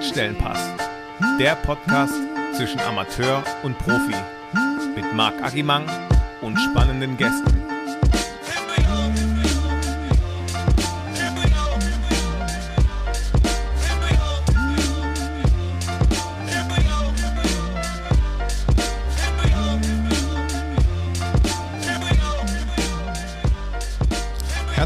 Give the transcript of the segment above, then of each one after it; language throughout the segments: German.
Schnittstellenpass. Der Podcast zwischen Amateur und Profi. Mit Marc Agimang und spannenden Gästen.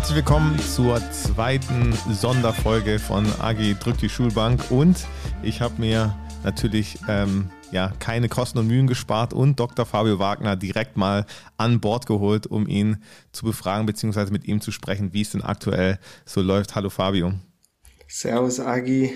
Herzlich willkommen zur zweiten Sonderfolge von Agi drückt die Schulbank und ich habe mir natürlich ähm, ja, keine Kosten und Mühen gespart und Dr. Fabio Wagner direkt mal an Bord geholt, um ihn zu befragen bzw. mit ihm zu sprechen, wie es denn aktuell so läuft. Hallo Fabio. Servus Agi,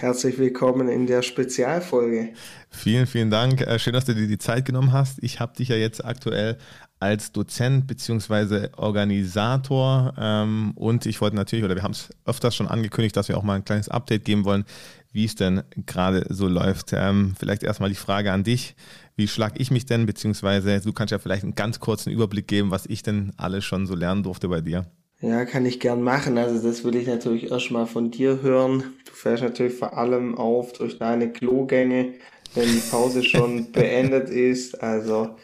herzlich willkommen in der Spezialfolge. Vielen, vielen Dank. Äh, schön, dass du dir die Zeit genommen hast. Ich habe dich ja jetzt aktuell als Dozent beziehungsweise Organisator ähm, und ich wollte natürlich, oder wir haben es öfters schon angekündigt, dass wir auch mal ein kleines Update geben wollen, wie es denn gerade so läuft. Ähm, vielleicht erstmal die Frage an dich. Wie schlag ich mich denn, beziehungsweise du kannst ja vielleicht einen ganz kurzen Überblick geben, was ich denn alles schon so lernen durfte bei dir. Ja, kann ich gern machen. Also das will ich natürlich erstmal von dir hören. Du fährst natürlich vor allem auf durch deine Klogänge, wenn die Pause schon beendet ist. Also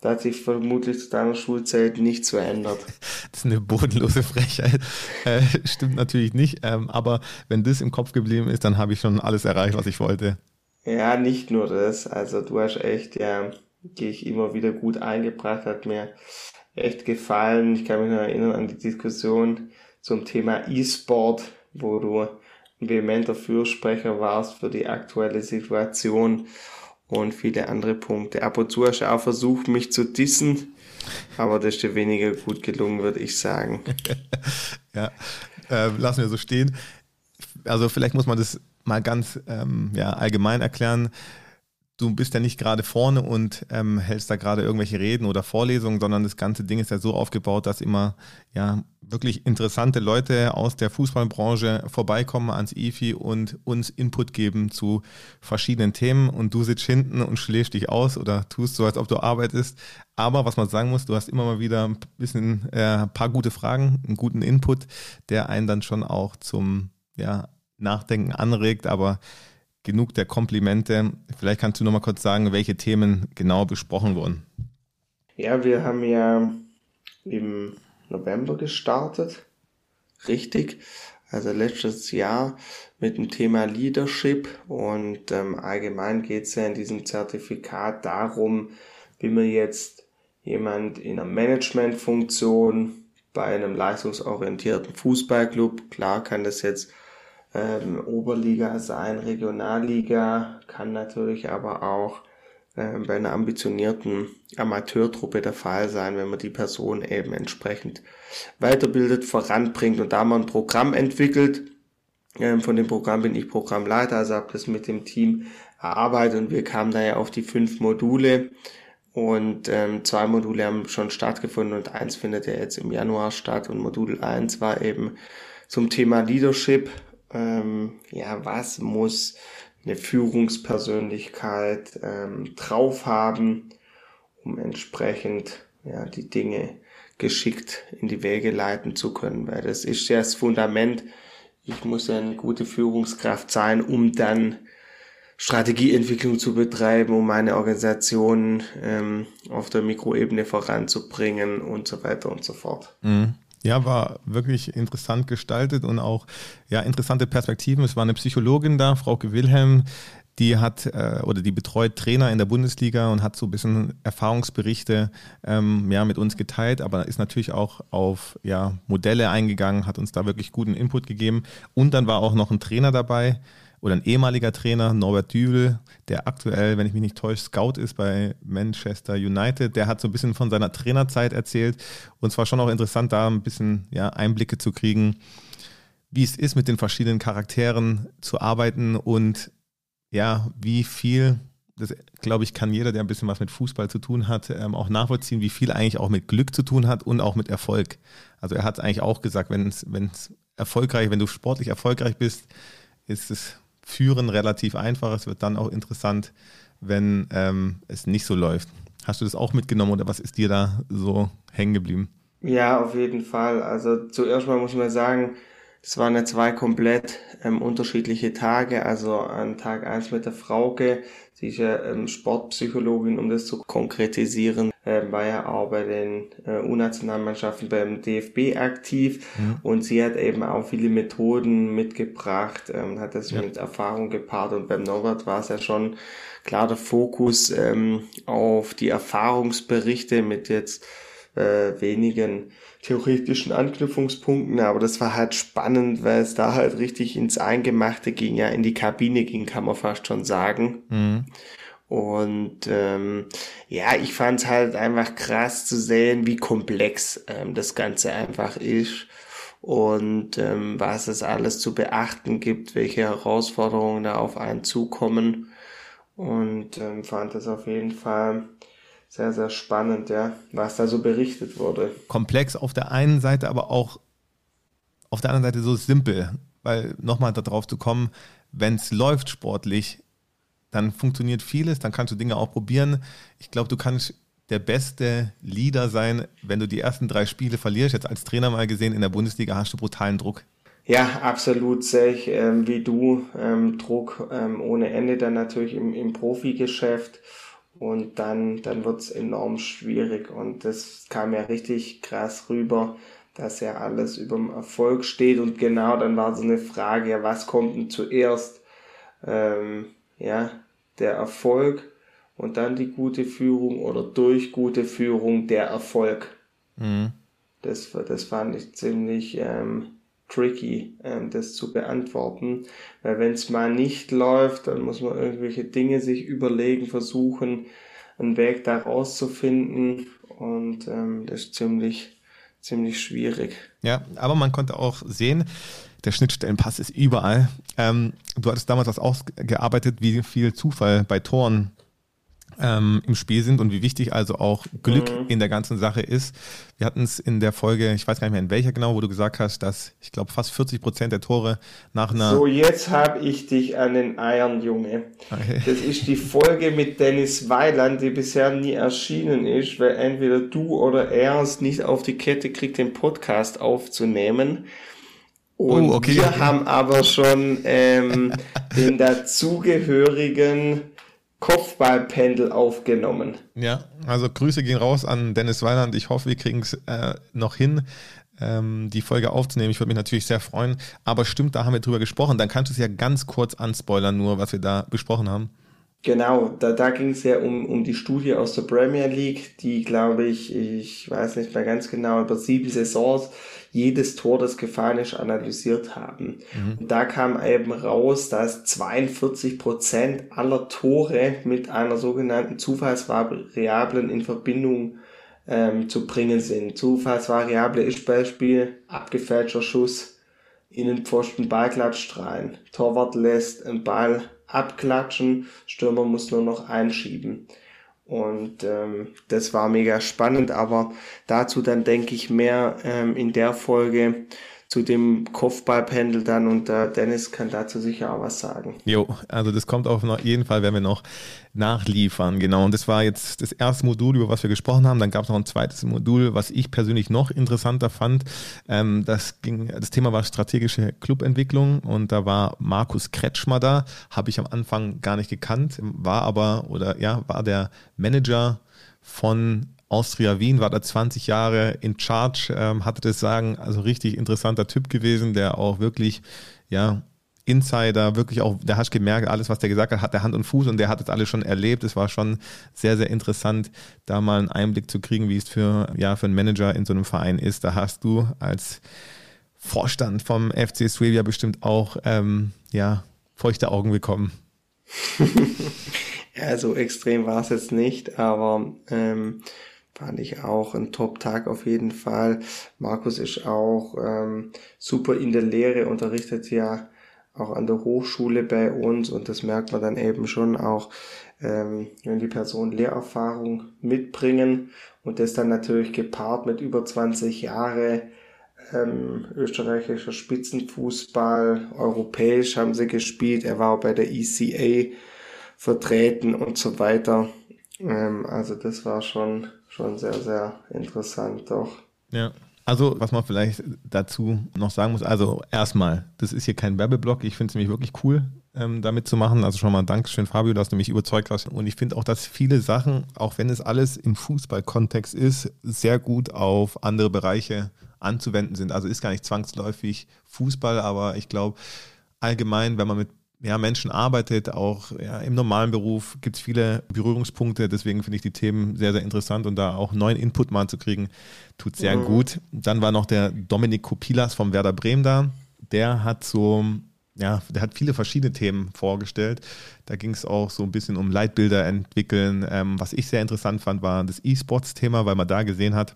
da hat sich vermutlich zu deiner Schulzeit nichts verändert. Das ist eine bodenlose Frechheit. Äh, stimmt natürlich nicht. Ähm, aber wenn das im Kopf geblieben ist, dann habe ich schon alles erreicht, was ich wollte. Ja, nicht nur das. Also du hast echt, ja, dich immer wieder gut eingebracht, hat mir echt gefallen. Ich kann mich noch erinnern an die Diskussion zum Thema E-Sport, wo du ein vehementer Fürsprecher warst für die aktuelle Situation und viele andere Punkte. Ab und zu hast du auch versucht, mich zu dissen, aber das ist dir weniger gut gelungen, würde ich sagen. ja, äh, lassen wir so stehen. Also vielleicht muss man das mal ganz ähm, ja, allgemein erklären du bist ja nicht gerade vorne und ähm, hältst da gerade irgendwelche Reden oder Vorlesungen, sondern das ganze Ding ist ja so aufgebaut, dass immer ja wirklich interessante Leute aus der Fußballbranche vorbeikommen ans IFI und uns Input geben zu verschiedenen Themen und du sitzt hinten und schläfst dich aus oder tust so, als ob du arbeitest. Aber was man sagen muss, du hast immer mal wieder ein bisschen äh, paar gute Fragen, einen guten Input, der einen dann schon auch zum ja, Nachdenken anregt, aber genug der Komplimente. Vielleicht kannst du noch mal kurz sagen, welche Themen genau besprochen wurden. Ja, wir haben ja im November gestartet. Richtig. Also letztes Jahr mit dem Thema Leadership und ähm, allgemein geht es ja in diesem Zertifikat darum, wie man jetzt jemand in einer Managementfunktion bei einem leistungsorientierten Fußballclub, klar kann das jetzt ähm, Oberliga sein, Regionalliga, kann natürlich aber auch ähm, bei einer ambitionierten Amateurtruppe der Fall sein, wenn man die Person eben entsprechend weiterbildet, voranbringt und da man ein Programm entwickelt. Ähm, von dem Programm bin ich Programmleiter, also habe das mit dem Team erarbeitet und wir kamen da ja auf die fünf Module. Und ähm, zwei Module haben schon stattgefunden und eins findet ja jetzt im Januar statt. Und Modul eins war eben zum Thema Leadership. Ähm, ja, was muss eine Führungspersönlichkeit ähm, drauf haben, um entsprechend ja, die Dinge geschickt in die Wege leiten zu können, weil das ist ja das Fundament. Ich muss ja eine gute Führungskraft sein, um dann Strategieentwicklung zu betreiben, um meine Organisation ähm, auf der Mikroebene voranzubringen und so weiter und so fort. Mhm. Ja, war wirklich interessant gestaltet und auch ja, interessante Perspektiven. Es war eine Psychologin da, Frauke Wilhelm, die hat äh, oder die betreut Trainer in der Bundesliga und hat so ein bisschen Erfahrungsberichte ähm, ja, mit uns geteilt, aber ist natürlich auch auf ja, Modelle eingegangen, hat uns da wirklich guten Input gegeben. Und dann war auch noch ein Trainer dabei, oder ein ehemaliger Trainer, Norbert Dübel, der aktuell, wenn ich mich nicht täusche, Scout ist bei Manchester United. Der hat so ein bisschen von seiner Trainerzeit erzählt. Und zwar schon auch interessant, da ein bisschen ja, Einblicke zu kriegen, wie es ist, mit den verschiedenen Charakteren zu arbeiten und ja, wie viel, das glaube ich, kann jeder, der ein bisschen was mit Fußball zu tun hat, ähm, auch nachvollziehen, wie viel eigentlich auch mit Glück zu tun hat und auch mit Erfolg. Also er hat es eigentlich auch gesagt, wenn es erfolgreich, wenn du sportlich erfolgreich bist, ist es Führen relativ einfach. Es wird dann auch interessant, wenn ähm, es nicht so läuft. Hast du das auch mitgenommen oder was ist dir da so hängen geblieben? Ja, auf jeden Fall. Also zuerst mal muss man sagen, Das waren ja zwei komplett ähm, unterschiedliche Tage. Also an Tag eins mit der Frauke, sie ist ja ähm, Sportpsychologin, um das zu konkretisieren, äh, war ja auch bei den äh, U-Nationalmannschaften beim DFB aktiv mhm. und sie hat eben auch viele Methoden mitgebracht, ähm, hat das ja. mit Erfahrung gepaart und beim Norbert war es ja schon klar der Fokus ähm, auf die Erfahrungsberichte mit jetzt äh, wenigen theoretischen Anknüpfungspunkten, aber das war halt spannend, weil es da halt richtig ins Eingemachte ging, ja, in die Kabine ging, kann man fast schon sagen. Mhm. Und ähm, ja, ich fand es halt einfach krass zu sehen, wie komplex ähm, das Ganze einfach ist und ähm, was es alles zu beachten gibt, welche Herausforderungen da auf einen zukommen. Und ähm, fand das auf jeden Fall sehr, sehr spannend, ja, was da so berichtet wurde. Komplex auf der einen Seite, aber auch auf der anderen Seite so simpel, weil nochmal darauf zu kommen, wenn es läuft sportlich, dann funktioniert vieles, dann kannst du Dinge auch probieren. Ich glaube, du kannst der beste Leader sein, wenn du die ersten drei Spiele verlierst. Jetzt als Trainer mal gesehen, in der Bundesliga hast du brutalen Druck. Ja, absolut sehe ich ähm, wie du ähm, Druck ähm, ohne Ende dann natürlich im, im Profigeschäft und dann, dann wird's enorm schwierig und das kam ja richtig krass rüber, dass ja alles über dem Erfolg steht und genau dann war so eine Frage, ja, was kommt denn zuerst? Ähm, ja, der Erfolg und dann die gute Führung oder durch gute Führung der Erfolg. Mhm. Das, das fand ich ziemlich ähm, tricky, ähm, das zu beantworten. Weil wenn es mal nicht läuft, dann muss man irgendwelche Dinge sich überlegen, versuchen, einen Weg da rauszufinden. Und ähm, das ist ziemlich, ziemlich schwierig. Ja, aber man konnte auch sehen, der Schnittstellenpass ist überall. Ähm, du hattest damals was ausgearbeitet, wie viel Zufall bei Toren ähm, im Spiel sind und wie wichtig also auch Glück mhm. in der ganzen Sache ist. Wir hatten es in der Folge, ich weiß gar nicht mehr in welcher genau, wo du gesagt hast, dass ich glaube fast 40 Prozent der Tore nach einer. So, jetzt habe ich dich an den Eiern, Junge. Okay. Das ist die Folge mit Dennis Weiland, die bisher nie erschienen ist, weil entweder du oder er es nicht auf die Kette kriegt, den Podcast aufzunehmen. Und oh, okay, wir haben aber schon ähm, den dazugehörigen Kopfballpendel aufgenommen. Ja, also Grüße gehen raus an Dennis Weiland. Ich hoffe, wir kriegen es äh, noch hin, ähm, die Folge aufzunehmen. Ich würde mich natürlich sehr freuen. Aber stimmt, da haben wir drüber gesprochen. Dann kannst du es ja ganz kurz anspoilern, nur was wir da besprochen haben. Genau, da, da ging es ja um, um die Studie aus der Premier League, die, glaube ich, ich weiß nicht mehr ganz genau, über sieben Saisons jedes Tor, das gefallen ist, analysiert haben. Mhm. Und da kam eben raus, dass 42 Prozent aller Tore mit einer sogenannten Zufallsvariablen in Verbindung ähm, zu bringen sind. Zufallsvariable ist Beispiel abgefälschter Schuss, Innenpfosten Ballklatsch rein, Torwart lässt einen Ball abklatschen, Stürmer muss nur noch einschieben. Und ähm, das war mega spannend, aber dazu dann denke ich mehr ähm, in der Folge zu dem Kopfballpendel dann und äh, Dennis kann dazu sicher auch was sagen. Jo, also das kommt auf jeden Fall, werden wir noch nachliefern, genau. Und das war jetzt das erste Modul, über was wir gesprochen haben. Dann gab es noch ein zweites Modul, was ich persönlich noch interessanter fand. Ähm, das ging, das Thema war strategische Clubentwicklung und da war Markus Kretschmer da, habe ich am Anfang gar nicht gekannt, war aber oder ja, war der Manager von Austria Wien, war da 20 Jahre in Charge, ähm, hatte das Sagen, also richtig interessanter Typ gewesen, der auch wirklich, ja, Insider, wirklich auch, der hast gemerkt, alles, was der gesagt hat, hat der Hand und Fuß und der hat das alles schon erlebt. Es war schon sehr, sehr interessant, da mal einen Einblick zu kriegen, wie es für, ja, für einen Manager in so einem Verein ist. Da hast du als Vorstand vom FC Swevia bestimmt auch, ähm, ja, feuchte Augen bekommen. ja, so extrem war es jetzt nicht, aber ähm, fand ich auch ein Top-Tag auf jeden Fall. Markus ist auch ähm, super in der Lehre, unterrichtet ja auch an der Hochschule bei uns und das merkt man dann eben schon auch, ähm, wenn die Personen Lehrerfahrung mitbringen und das dann natürlich gepaart mit über 20 Jahre ähm, österreichischer Spitzenfußball, europäisch haben sie gespielt, er war auch bei der ECA vertreten und so weiter. Ähm, also das war schon, schon sehr, sehr interessant doch. Ja. Also, was man vielleicht dazu noch sagen muss, also erstmal, das ist hier kein Werbeblock. Ich finde es nämlich wirklich cool, ähm, damit zu machen. Also schon mal Dankeschön, Fabio, dass du mich überzeugt hast. Und ich finde auch, dass viele Sachen, auch wenn es alles im Fußballkontext ist, sehr gut auf andere Bereiche anzuwenden sind. Also ist gar nicht zwangsläufig Fußball, aber ich glaube, allgemein, wenn man mit ja, Menschen arbeitet, auch ja, im normalen Beruf gibt es viele Berührungspunkte. Deswegen finde ich die Themen sehr, sehr interessant und da auch neuen Input mal zu kriegen, tut sehr mhm. gut. Dann war noch der Dominik Kopilas vom Werder Bremen da. Der hat so, ja, der hat viele verschiedene Themen vorgestellt. Da ging es auch so ein bisschen um Leitbilder entwickeln. Ähm, was ich sehr interessant fand, war das E-Sports-Thema, weil man da gesehen hat,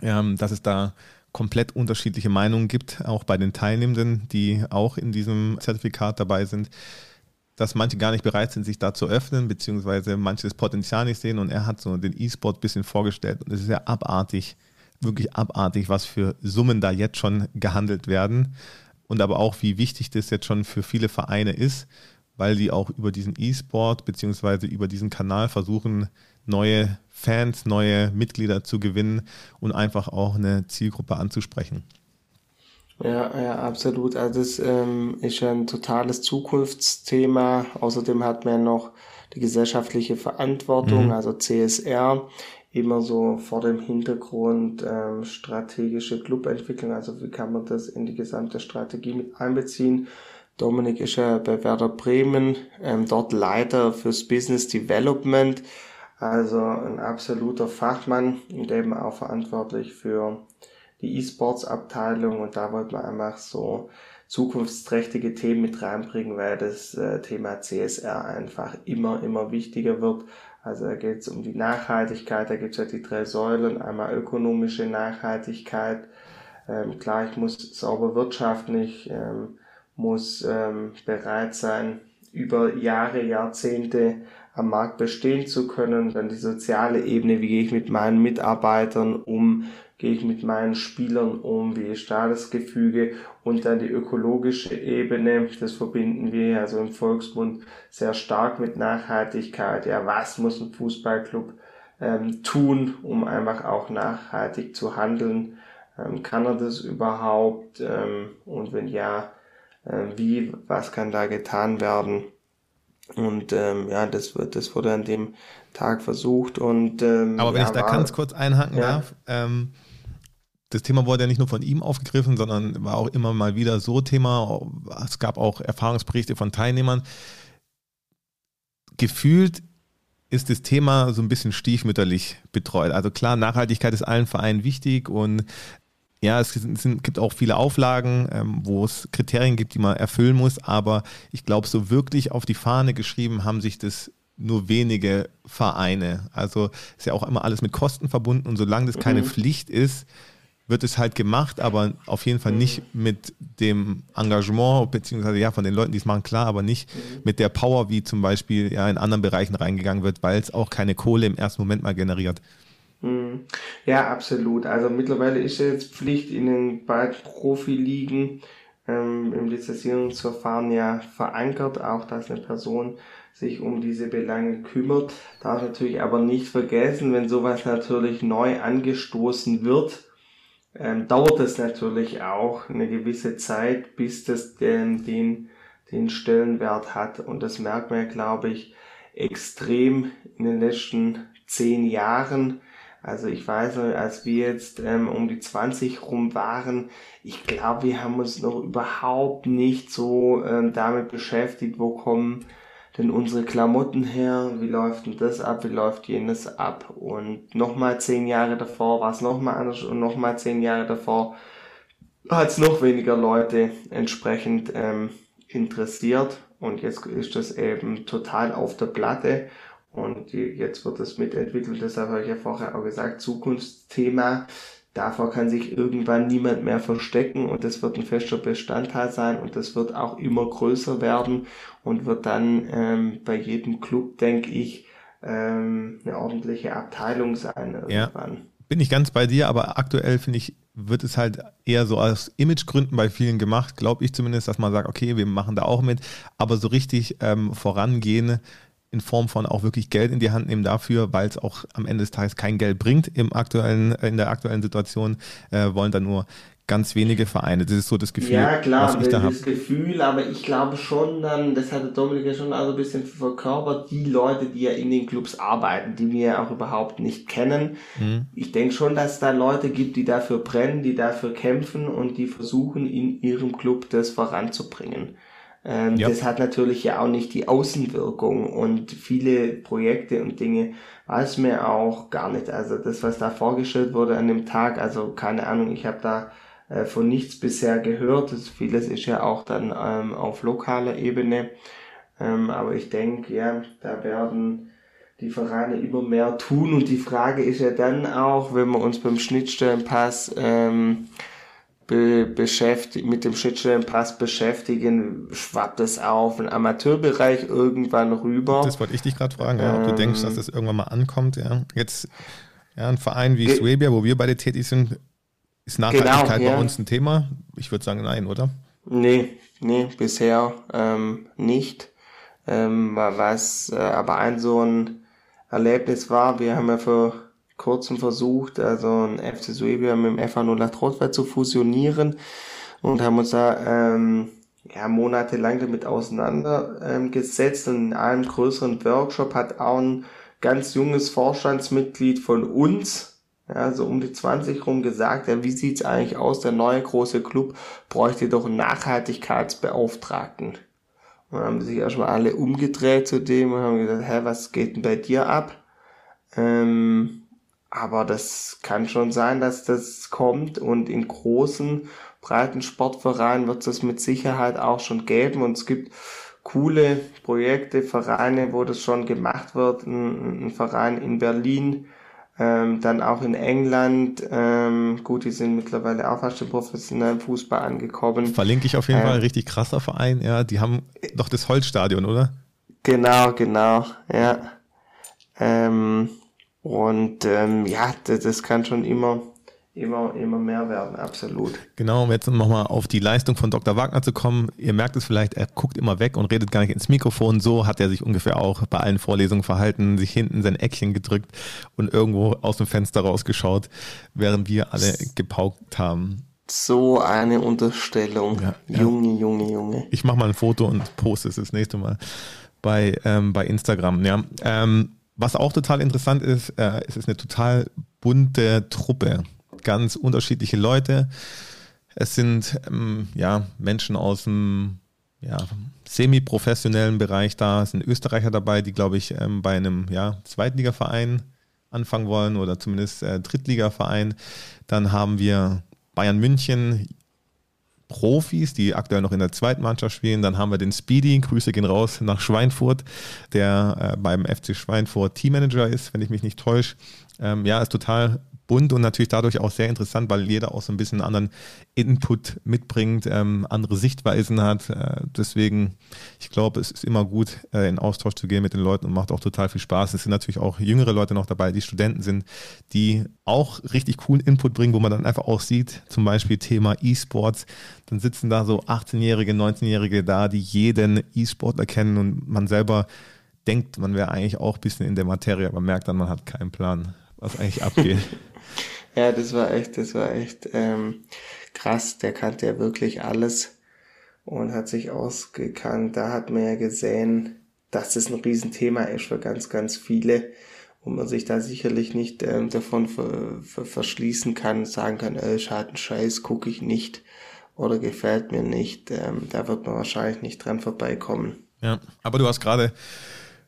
ähm, dass es da komplett unterschiedliche Meinungen gibt, auch bei den Teilnehmenden, die auch in diesem Zertifikat dabei sind, dass manche gar nicht bereit sind, sich da zu öffnen, beziehungsweise manche das Potenzial nicht sehen. Und er hat so den E-Sport ein bisschen vorgestellt. Und es ist ja abartig, wirklich abartig, was für Summen da jetzt schon gehandelt werden. Und aber auch, wie wichtig das jetzt schon für viele Vereine ist, weil die auch über diesen E-Sport beziehungsweise über diesen Kanal versuchen, neue Fans, neue Mitglieder zu gewinnen und einfach auch eine Zielgruppe anzusprechen. Ja, ja, absolut. Also das ähm, ist ein totales Zukunftsthema. Außerdem hat man noch die gesellschaftliche Verantwortung, mhm. also CSR, immer so vor dem Hintergrund ähm, strategische Clubentwicklung. Also wie kann man das in die gesamte Strategie mit einbeziehen? Dominik ist ja bei Werder Bremen, ähm, dort Leiter fürs Business Development. Also ein absoluter Fachmann und eben auch verantwortlich für die E-Sports-Abteilung. Und da wollte man einfach so zukunftsträchtige Themen mit reinbringen, weil das äh, Thema CSR einfach immer, immer wichtiger wird. Also da geht es um die Nachhaltigkeit, da gibt es ja die drei Säulen, einmal ökonomische Nachhaltigkeit, ähm, klar, ich muss sauber wirtschaften, ich ähm, muss ähm, bereit sein, über Jahre, Jahrzehnte am Markt bestehen zu können. Dann die soziale Ebene, wie gehe ich mit meinen Mitarbeitern um, gehe ich mit meinen Spielern um, wie ist da das Gefüge und dann die ökologische Ebene, das verbinden wir also im Volksmund sehr stark mit Nachhaltigkeit. Ja, was muss ein Fußballclub ähm, tun, um einfach auch nachhaltig zu handeln? Ähm, kann er das überhaupt? Ähm, und wenn ja, äh, wie, was kann da getan werden? Und ähm, ja, das wird, das wurde an dem Tag versucht. Und, ähm, Aber wenn ja, ich da war, ganz kurz einhaken ja. darf, ähm, das Thema wurde ja nicht nur von ihm aufgegriffen, sondern war auch immer mal wieder so Thema. Es gab auch Erfahrungsberichte von Teilnehmern. Gefühlt ist das Thema so ein bisschen stiefmütterlich betreut. Also klar, Nachhaltigkeit ist allen Vereinen wichtig und ja, es sind, gibt auch viele Auflagen, ähm, wo es Kriterien gibt, die man erfüllen muss, aber ich glaube, so wirklich auf die Fahne geschrieben haben sich das nur wenige Vereine. Also ist ja auch immer alles mit Kosten verbunden und solange das keine mhm. Pflicht ist, wird es halt gemacht, aber auf jeden Fall mhm. nicht mit dem Engagement, beziehungsweise ja, von den Leuten, die es machen, klar, aber nicht mhm. mit der Power, wie zum Beispiel ja in anderen Bereichen reingegangen wird, weil es auch keine Kohle im ersten Moment mal generiert. Mhm. Ja, absolut. Also mittlerweile ist jetzt Pflicht in den beiden Profiligen ähm, im Lizenzierungsverfahren ja verankert, auch dass eine Person sich um diese Belange kümmert. Darf natürlich aber nicht vergessen, wenn sowas natürlich neu angestoßen wird, ähm, dauert es natürlich auch eine gewisse Zeit, bis das den, den, den Stellenwert hat. Und das merkt man, glaube ich, extrem in den letzten zehn Jahren also ich weiß noch, als wir jetzt ähm, um die 20 rum waren, ich glaube, wir haben uns noch überhaupt nicht so ähm, damit beschäftigt, wo kommen denn unsere Klamotten her, wie läuft denn das ab, wie läuft jenes ab. Und nochmal zehn Jahre davor war es nochmal anders und nochmal zehn Jahre davor hat es noch weniger Leute entsprechend ähm, interessiert. Und jetzt ist das eben total auf der Platte. Und jetzt wird das mitentwickelt, deshalb habe ich ja vorher auch gesagt, Zukunftsthema. Davor kann sich irgendwann niemand mehr verstecken und das wird ein fester Bestandteil sein und das wird auch immer größer werden und wird dann ähm, bei jedem Club, denke ich, ähm, eine ordentliche Abteilung sein irgendwann. Ja, bin ich ganz bei dir, aber aktuell finde ich, wird es halt eher so aus Imagegründen bei vielen gemacht, glaube ich zumindest, dass man sagt, okay, wir machen da auch mit, aber so richtig ähm, vorangehen in Form von auch wirklich Geld in die Hand nehmen dafür, weil es auch am Ende des Tages kein Geld bringt im aktuellen, in der aktuellen Situation, äh, wollen dann nur ganz wenige Vereine. Das ist so das Gefühl, ja, klar, was ich da habe. das Gefühl, aber ich glaube schon dann, das hatte Dominik ja schon also ein bisschen verkörpert, die Leute, die ja in den Clubs arbeiten, die wir ja auch überhaupt nicht kennen. Mhm. Ich denke schon, dass es da Leute gibt, die dafür brennen, die dafür kämpfen und die versuchen, in ihrem Club das voranzubringen. Ähm, ja. Das hat natürlich ja auch nicht die Außenwirkung und viele Projekte und Dinge weiß mir auch gar nicht. Also das, was da vorgestellt wurde an dem Tag, also keine Ahnung, ich habe da äh, von nichts bisher gehört. Das, vieles ist ja auch dann ähm, auf lokaler Ebene. Ähm, aber ich denke, ja, da werden die Vereine immer mehr tun. Und die Frage ist ja dann auch, wenn wir uns beim Schnittstellenpass ähm, be beschäftigt, mit dem Schnittstellenpass beschäftigen, schwappt es auf den Amateurbereich irgendwann rüber. Das wollte ich dich gerade fragen, ja, ob du denkst, dass ähm, das irgendwann mal ankommt. Ja. Jetzt ja, ein Verein wie Swabia, wo wir beide tätig sind, ist Nachhaltigkeit genau, ja. bei uns ein Thema? Ich würde sagen, nein, oder? Nee, nee, bisher ähm, nicht. Ähm, was äh, aber ein so ein Erlebnis war, wir haben ja vor kurzem versucht, also ein FC Suebia mit dem FA 0 Trotwald zu fusionieren und haben uns da ähm, ja, monatelang damit auseinandergesetzt und in einem größeren Workshop hat auch ein ganz junges Vorstandsmitglied von uns ja, so um die 20 rum gesagt, ja, wie sieht's eigentlich aus, der neue große Club bräuchte doch einen Nachhaltigkeitsbeauftragten. Und haben sich erstmal alle umgedreht zu dem und haben gesagt, hä, was geht denn bei dir ab? Ähm, aber das kann schon sein, dass das kommt und in großen, breiten Sportvereinen wird es mit Sicherheit auch schon geben und es gibt coole Projekte, Vereine, wo das schon gemacht wird. Ein, ein Verein in Berlin, ähm, dann auch in England, ähm, gut, die sind mittlerweile auch fast im professionellen Fußball angekommen. Verlinke ich auf jeden ähm, Fall, richtig krasser Verein, ja. Die haben doch das Holzstadion, oder? Genau, genau, ja. Ähm, und ähm, ja, das, das kann schon immer immer, immer mehr werden, absolut. Genau, um jetzt nochmal auf die Leistung von Dr. Wagner zu kommen. Ihr merkt es vielleicht, er guckt immer weg und redet gar nicht ins Mikrofon. So hat er sich ungefähr auch bei allen Vorlesungen verhalten, sich hinten sein Eckchen gedrückt und irgendwo aus dem Fenster rausgeschaut, während wir alle gepaukt haben. So eine Unterstellung. Ja, ja. Junge, Junge, Junge. Ich mache mal ein Foto und poste es das nächste Mal bei, ähm, bei Instagram. Ja. Ähm, was auch total interessant ist, äh, es ist eine total bunte Truppe ganz unterschiedliche Leute. Es sind ähm, ja Menschen aus dem ja, semi-professionellen Bereich da. Es sind Österreicher dabei, die, glaube ich, ähm, bei einem ja, Zweitligaverein anfangen wollen oder zumindest äh, Drittligaverein. Dann haben wir Bayern München, Profis, die aktuell noch in der zweiten Mannschaft spielen. Dann haben wir den Speedy, Grüße gehen raus nach Schweinfurt, der äh, beim FC Schweinfurt Teammanager ist, wenn ich mich nicht täusche. Ähm, ja, ist total bunt und natürlich dadurch auch sehr interessant, weil jeder auch so ein bisschen anderen Input mitbringt, ähm, andere Sichtweisen hat. Äh, deswegen, ich glaube, es ist immer gut, äh, in Austausch zu gehen mit den Leuten und macht auch total viel Spaß. Es sind natürlich auch jüngere Leute noch dabei, die Studenten sind, die auch richtig coolen Input bringen, wo man dann einfach auch sieht, zum Beispiel Thema E-Sports, dann sitzen da so 18-Jährige, 19-Jährige da, die jeden E-Sportler kennen und man selber denkt, man wäre eigentlich auch ein bisschen in der Materie, aber merkt dann, man hat keinen Plan, was eigentlich abgeht. Ja, das war echt, das war echt ähm, krass. Der kannte ja wirklich alles und hat sich ausgekannt. Da hat man ja gesehen, dass das ein Riesenthema ist für ganz, ganz viele und man sich da sicherlich nicht ähm, davon ver, ver, verschließen kann, sagen kann, äh, schade Scheiß, gucke ich nicht oder gefällt mir nicht. Ähm, da wird man wahrscheinlich nicht dran vorbeikommen. Ja, aber du hast gerade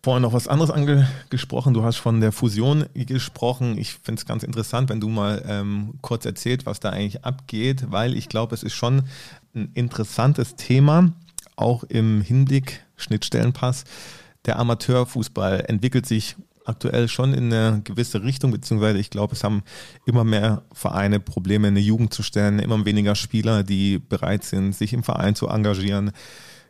vorhin noch was anderes angesprochen. Du hast von der Fusion gesprochen. Ich finde es ganz interessant, wenn du mal ähm, kurz erzählt, was da eigentlich abgeht, weil ich glaube, es ist schon ein interessantes Thema, auch im Hinblick Schnittstellenpass. Der Amateurfußball entwickelt sich aktuell schon in eine gewisse Richtung, beziehungsweise ich glaube, es haben immer mehr Vereine Probleme, eine Jugend zu stellen, immer weniger Spieler, die bereit sind, sich im Verein zu engagieren.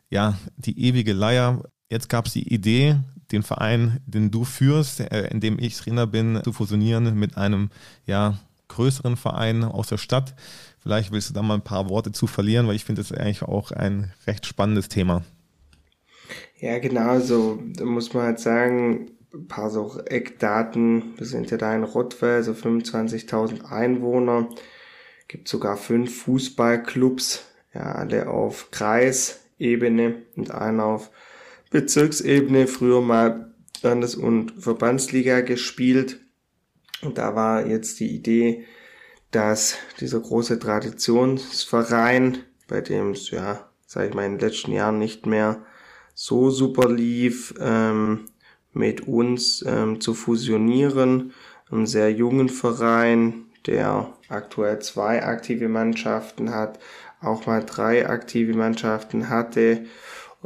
Ja, die ewige Leier. Jetzt gab es die Idee, den Verein, den du führst, äh, in dem ich Trainer bin, zu fusionieren mit einem ja, größeren Verein aus der Stadt. Vielleicht willst du da mal ein paar Worte zu verlieren, weil ich finde das eigentlich auch ein recht spannendes Thema. Ja, genau, so da muss man halt sagen, ein paar so Eckdaten. Wir sind ja da in Rottweil, so 25.000 Einwohner. Gibt sogar fünf Fußballclubs, ja, alle auf Kreisebene und einer auf Bezirksebene. Früher mal Landes- und Verbandsliga gespielt. Und da war jetzt die Idee, dass dieser große Traditionsverein, bei dem es, ja, sag ich mal, in den letzten Jahren nicht mehr so super lief, ähm, mit uns ähm, zu fusionieren. Ein sehr jungen Verein, der aktuell zwei aktive Mannschaften hat, auch mal drei aktive Mannschaften hatte,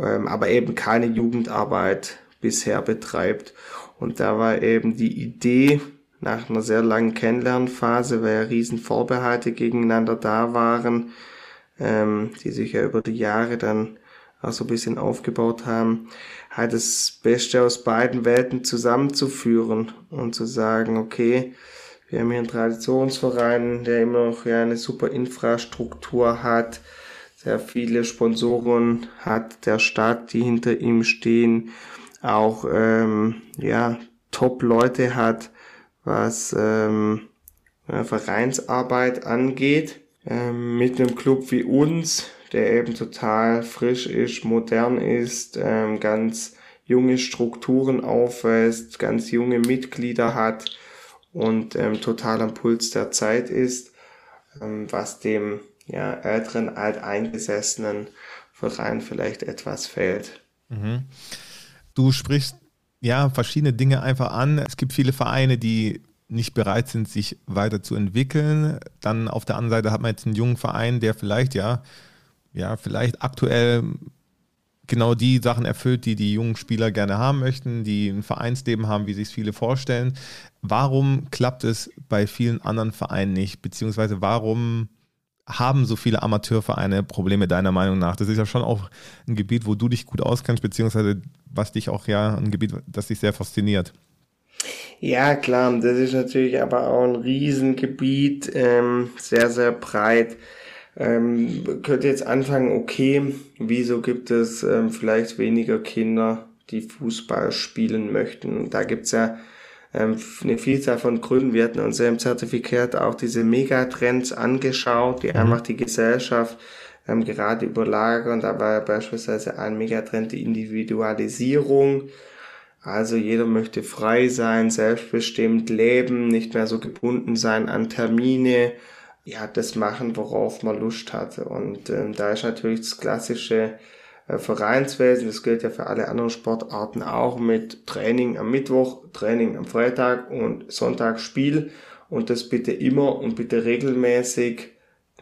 ähm, aber eben keine Jugendarbeit bisher betreibt. Und da war eben die Idee, nach einer sehr langen Kennenlernphase, weil ja riesen Vorbehalte gegeneinander da waren, ähm, die sich ja über die Jahre dann auch so ein bisschen aufgebaut haben, halt das Beste aus beiden Welten zusammenzuführen und zu sagen, okay, wir haben hier einen Traditionsverein, der immer noch ja eine super Infrastruktur hat, sehr viele Sponsoren hat der Stadt, die hinter ihm stehen, auch ähm, ja Top-Leute hat, was ähm, Vereinsarbeit angeht. Ähm, mit einem Club wie uns, der eben total frisch ist, modern ist, ähm, ganz junge Strukturen aufweist, ganz junge Mitglieder hat und ähm, total am Puls der Zeit ist, ähm, was dem ja, älteren, alteingesessenen Verein vielleicht etwas fehlt. Mhm. Du sprichst ja verschiedene Dinge einfach an. Es gibt viele Vereine, die nicht bereit sind, sich weiterzuentwickeln. Dann auf der anderen Seite hat man jetzt einen jungen Verein, der vielleicht ja, ja, vielleicht aktuell genau die Sachen erfüllt, die die jungen Spieler gerne haben möchten, die ein Vereinsleben haben, wie sich viele vorstellen. Warum klappt es bei vielen anderen Vereinen nicht? Beziehungsweise warum haben so viele Amateurvereine Probleme deiner Meinung nach? Das ist ja schon auch ein Gebiet, wo du dich gut auskennst, beziehungsweise was dich auch ja ein Gebiet, das dich sehr fasziniert. Ja, klar, das ist natürlich aber auch ein Riesengebiet, ähm, sehr, sehr breit. Ähm, könnte jetzt anfangen, okay, wieso gibt es ähm, vielleicht weniger Kinder, die Fußball spielen möchten? Da gibt's ja ähm, eine Vielzahl von Gründen. Wir hatten uns ja im Zertifikat auch diese Megatrends angeschaut, die mhm. einfach die Gesellschaft ähm, gerade überlagern. Da war beispielsweise ein Megatrend die Individualisierung. Also jeder möchte frei sein, selbstbestimmt leben, nicht mehr so gebunden sein an Termine, ja, das machen, worauf man Lust hatte. Und ähm, da ist natürlich das klassische Vereinswesen, das gilt ja für alle anderen Sportarten auch mit Training am Mittwoch, Training am Freitag und Sonntag Spiel und das bitte immer und bitte regelmäßig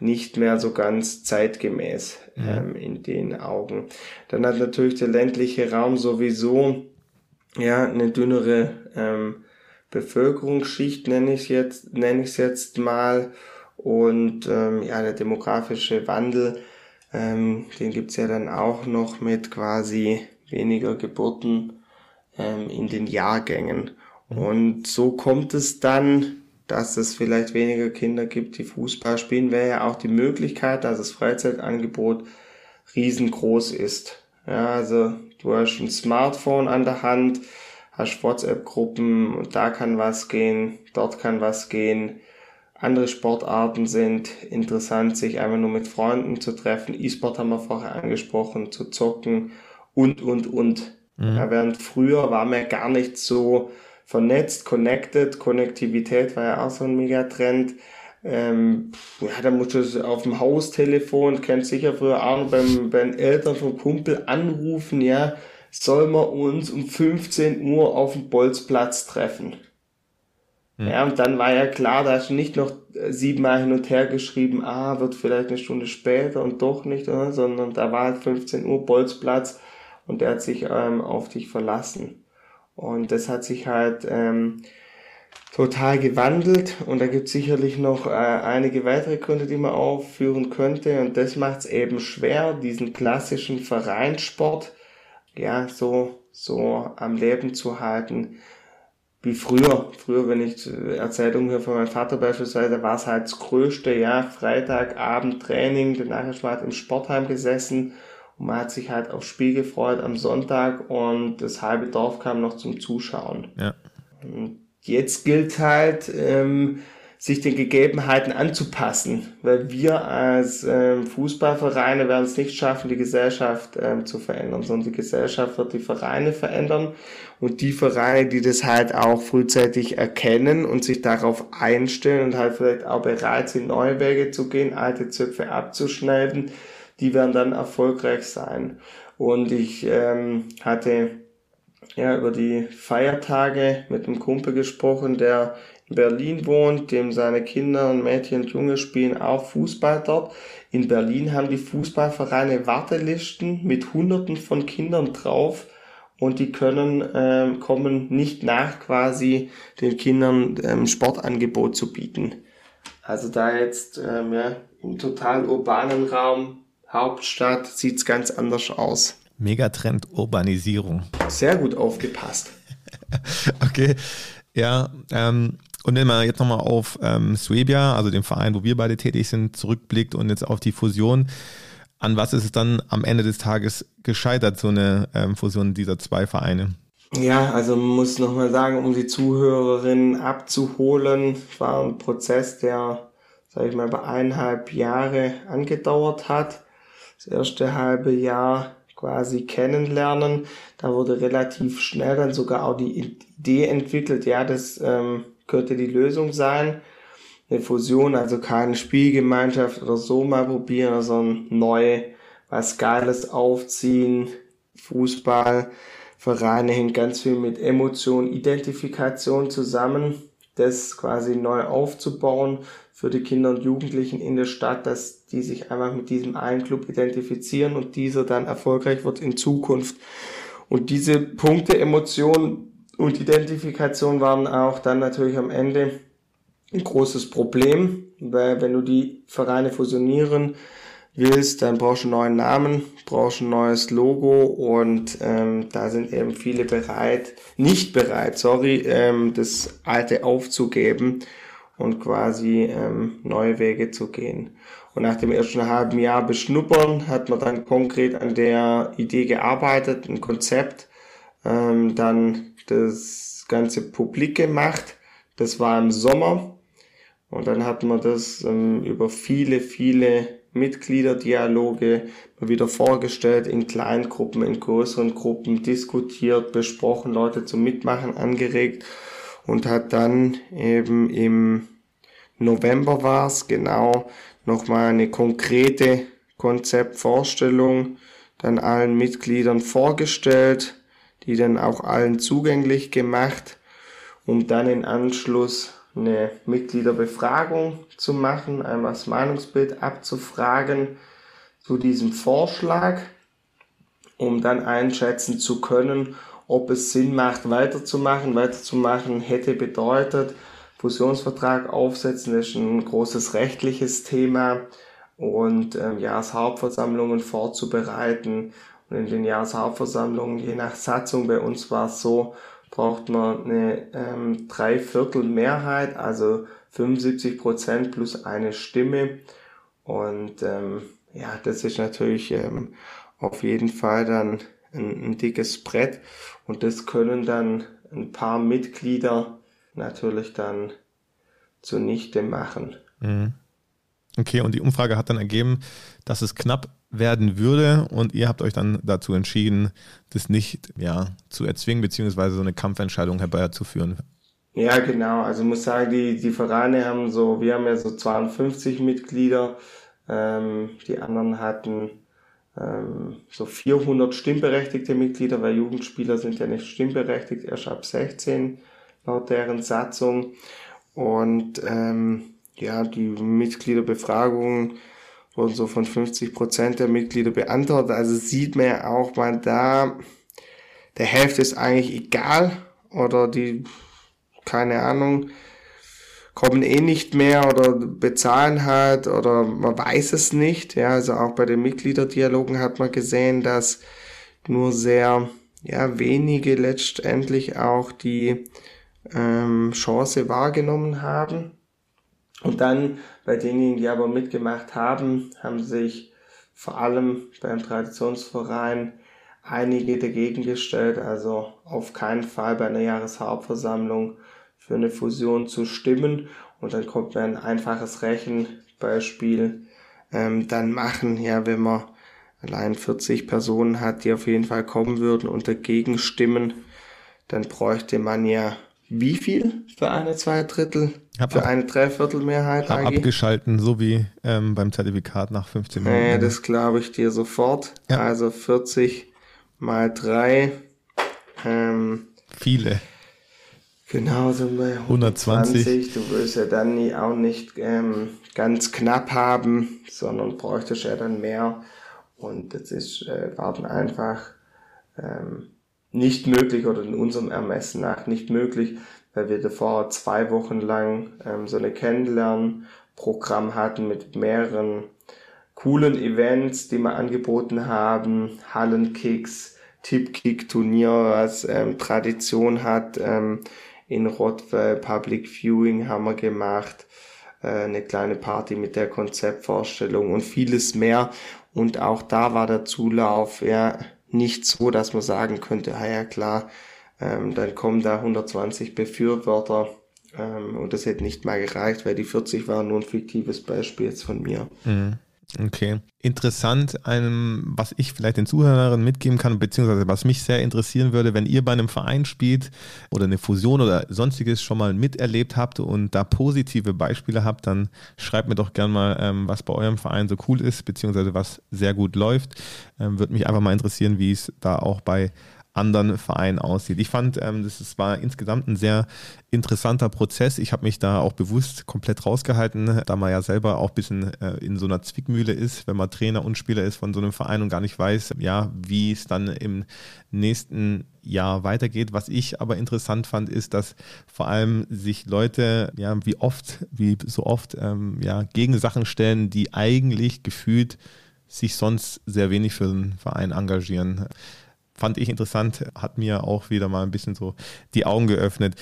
nicht mehr so ganz zeitgemäß mhm. ähm, in den Augen. Dann hat natürlich der ländliche Raum sowieso ja, eine dünnere ähm, Bevölkerungsschicht, nenne ich jetzt, nenne ich es jetzt mal. Und ähm, ja, der demografische Wandel, ähm, den gibt's ja dann auch noch mit quasi weniger Geburten ähm, in den Jahrgängen. Mhm. Und so kommt es dann, dass es vielleicht weniger Kinder gibt, die Fußball spielen, wäre ja auch die Möglichkeit, dass das Freizeitangebot riesengroß ist. Ja, also du hast ein Smartphone an der Hand, hast WhatsApp-Gruppen und da kann was gehen, dort kann was gehen. Andere Sportarten sind interessant, sich einfach nur mit Freunden zu treffen. E-Sport haben wir vorher angesprochen, zu zocken und, und, und. Mhm. Ja, während früher war man gar nicht so vernetzt, connected. Konnektivität war ja auch so ein Megatrend. Ähm, ja, da musst du auf dem Haustelefon, kennst sicher früher auch noch beim, beim Eltern vom Kumpel anrufen, ja, soll man uns um 15 Uhr auf dem Bolzplatz treffen. Mhm. Ja, und dann war ja klar, da hast du nicht noch siebenmal hin und her geschrieben, ah, wird vielleicht eine Stunde später und doch nicht, oder? sondern da war halt 15 Uhr Bolzplatz und der hat sich ähm, auf dich verlassen. Und das hat sich halt ähm, total gewandelt und da gibt es sicherlich noch äh, einige weitere Gründe, die man aufführen könnte und das macht es eben schwer, diesen klassischen Vereinssport ja so so am Leben zu halten wie früher. Früher, wenn ich Erzählungen höre von meinem Vater beispielsweise, war es halt das Größte, ja, Freitagabend Training, danach ist man halt im Sportheim gesessen Und man hat sich halt aufs Spiel gefreut am Sonntag und das halbe Dorf kam noch zum Zuschauen. Ja. Und jetzt gilt halt, ähm, sich den Gegebenheiten anzupassen, weil wir als ähm, Fußballvereine werden es nicht schaffen, die Gesellschaft ähm, zu verändern, sondern die Gesellschaft wird die Vereine verändern und die Vereine, die das halt auch frühzeitig erkennen und sich darauf einstellen und halt vielleicht auch bereit sind, neue Wege zu gehen, alte Zöpfe abzuschneiden, die werden dann erfolgreich sein. Und ich ähm, hatte ja über die Feiertage mit einem Kumpel gesprochen, der Berlin wohnt, dem seine Kinder und Mädchen und Junge spielen auch Fußball dort. In Berlin haben die Fußballvereine Wartelisten mit Hunderten von Kindern drauf und die können ähm, kommen nicht nach quasi den Kindern ähm, Sportangebot zu bieten. Also da jetzt ähm, ja, im total urbanen Raum Hauptstadt sieht's ganz anders aus. Megatrend Urbanisierung. Sehr gut aufgepasst. okay, ja, ähm, und wenn man jetzt nochmal auf ähm, Swabia, also den Verein, wo wir beide tätig sind, zurückblickt und jetzt auf die Fusion, an was ist es dann am Ende des Tages gescheitert, so eine ähm, Fusion dieser zwei Vereine? Ja, also muss nochmal sagen, um die Zuhörerinnen abzuholen, war ein Prozess, der, sag ich mal, über eineinhalb Jahre angedauert hat. Das erste halbe Jahr quasi kennenlernen. Da wurde relativ schnell dann sogar auch die Idee entwickelt, ja, das ähm, könnte die Lösung sein. Eine Fusion, also keine Spielgemeinschaft oder so mal probieren, sondern neu was Geiles aufziehen. Fußball, Vereine hängt ganz viel mit Emotion, Identifikation zusammen, das quasi neu aufzubauen für die Kinder und Jugendlichen in der Stadt, dass die sich einfach mit diesem einen Club identifizieren und dieser dann erfolgreich wird in Zukunft. Und diese Punkte, Emotion und Identifikation waren auch dann natürlich am Ende ein großes Problem, weil wenn du die Vereine fusionieren willst, dann brauchst du einen neuen Namen, brauchst ein neues Logo und ähm, da sind eben viele bereit, nicht bereit, sorry, ähm, das alte aufzugeben und quasi ähm, neue Wege zu gehen. Und nach dem ersten halben Jahr beschnuppern hat man dann konkret an der Idee gearbeitet, ein Konzept, ähm, dann das Ganze publik gemacht. Das war im Sommer. Und dann hat man das ähm, über viele, viele Mitgliederdialoge mal wieder vorgestellt, in Kleingruppen, in größeren Gruppen diskutiert, besprochen, Leute zum Mitmachen angeregt. Und hat dann eben im November war es genau nochmal eine konkrete Konzeptvorstellung dann allen Mitgliedern vorgestellt, die dann auch allen zugänglich gemacht, um dann in Anschluss eine Mitgliederbefragung zu machen, einmal das Meinungsbild abzufragen zu diesem Vorschlag, um dann einschätzen zu können, ob es Sinn macht, weiterzumachen. Weiterzumachen hätte bedeutet, Fusionsvertrag aufsetzen, ist ein großes rechtliches Thema und ähm, Jahreshauptversammlungen vorzubereiten. In den Jahreshauptversammlungen, je nach Satzung, bei uns war es so, braucht man eine ähm, Dreiviertel also 75 Prozent plus eine Stimme. Und ähm, ja, das ist natürlich ähm, auf jeden Fall dann ein, ein dickes Brett und das können dann ein paar Mitglieder natürlich dann zunichte machen. Mhm. Okay, und die Umfrage hat dann ergeben, dass es knapp werden würde und ihr habt euch dann dazu entschieden, das nicht ja, zu erzwingen, beziehungsweise so eine Kampfentscheidung herbeizuführen. Ja, genau. Also ich muss sagen, die, die Vereine haben so, wir haben ja so 52 Mitglieder, ähm, die anderen hatten ähm, so 400 stimmberechtigte Mitglieder, weil Jugendspieler sind ja nicht stimmberechtigt, erst ab 16 laut deren Satzung. Und ähm, ja, die Mitgliederbefragungen wurden so von 50 Prozent der Mitglieder beantwortet. Also sieht man ja auch mal da, der Hälfte ist eigentlich egal oder die, keine Ahnung, kommen eh nicht mehr oder bezahlen halt oder man weiß es nicht. Ja, also auch bei den Mitgliederdialogen hat man gesehen, dass nur sehr, ja, wenige letztendlich auch die ähm, Chance wahrgenommen haben. Und dann bei denjenigen, die aber mitgemacht haben, haben sich vor allem beim Traditionsverein einige dagegen gestellt, also auf keinen Fall bei einer Jahreshauptversammlung für eine Fusion zu stimmen. Und dann kommt mir ein einfaches Rechenbeispiel ähm, dann machen, ja, wenn man allein 40 Personen hat, die auf jeden Fall kommen würden und dagegen stimmen, dann bräuchte man ja wie viel für eine Zweidrittel, hab für eine Dreiviertelmehrheit? Hab abgeschalten, so wie ähm, beim Zertifikat nach 15 Minuten. Ja, das glaube ich dir sofort. Ja. Also 40 mal 3. Ähm, Viele. Genau, so bei 120. 120. Du willst ja dann nie, auch nicht ähm, ganz knapp haben, sondern bräuchtest ja dann mehr. Und das ist äh, Warten einfach ähm, nicht möglich oder in unserem Ermessen nach nicht möglich, weil wir davor zwei Wochen lang ähm, so eine Kennenlernprogramm hatten mit mehreren coolen Events, die wir angeboten haben, Hallenkicks, Tipkick-Turnier, was ähm, Tradition hat, ähm, in Rottweil Public Viewing haben wir gemacht, äh, eine kleine Party mit der Konzeptvorstellung und vieles mehr. Und auch da war der Zulauf ja nicht so, dass man sagen könnte, ah ja klar, ähm, dann kommen da 120 Befürworter ähm, und das hätte nicht mal gereicht, weil die 40 waren nur ein fiktives Beispiel jetzt von mir. Mhm. Okay. Interessant, einem, was ich vielleicht den Zuhörern mitgeben kann, beziehungsweise was mich sehr interessieren würde, wenn ihr bei einem Verein spielt oder eine Fusion oder sonstiges schon mal miterlebt habt und da positive Beispiele habt, dann schreibt mir doch gern mal, ähm, was bei eurem Verein so cool ist, beziehungsweise was sehr gut läuft. Ähm, Würde mich einfach mal interessieren, wie es da auch bei anderen Vereinen aussieht. Ich fand, ähm, das war insgesamt ein sehr interessanter Prozess. Ich habe mich da auch bewusst komplett rausgehalten, da man ja selber auch ein bisschen äh, in so einer Zwickmühle ist, wenn man Trainer und Spieler ist von so einem Verein und gar nicht weiß, ja, wie es dann im nächsten Jahr weitergeht. Was ich aber interessant fand, ist, dass vor allem sich Leute, ja, wie oft, wie so oft, ähm, ja, gegen Sachen stellen, die eigentlich gefühlt sich sonst sehr wenig für den Verein engagieren fand ich interessant, hat mir auch wieder mal ein bisschen so die Augen geöffnet.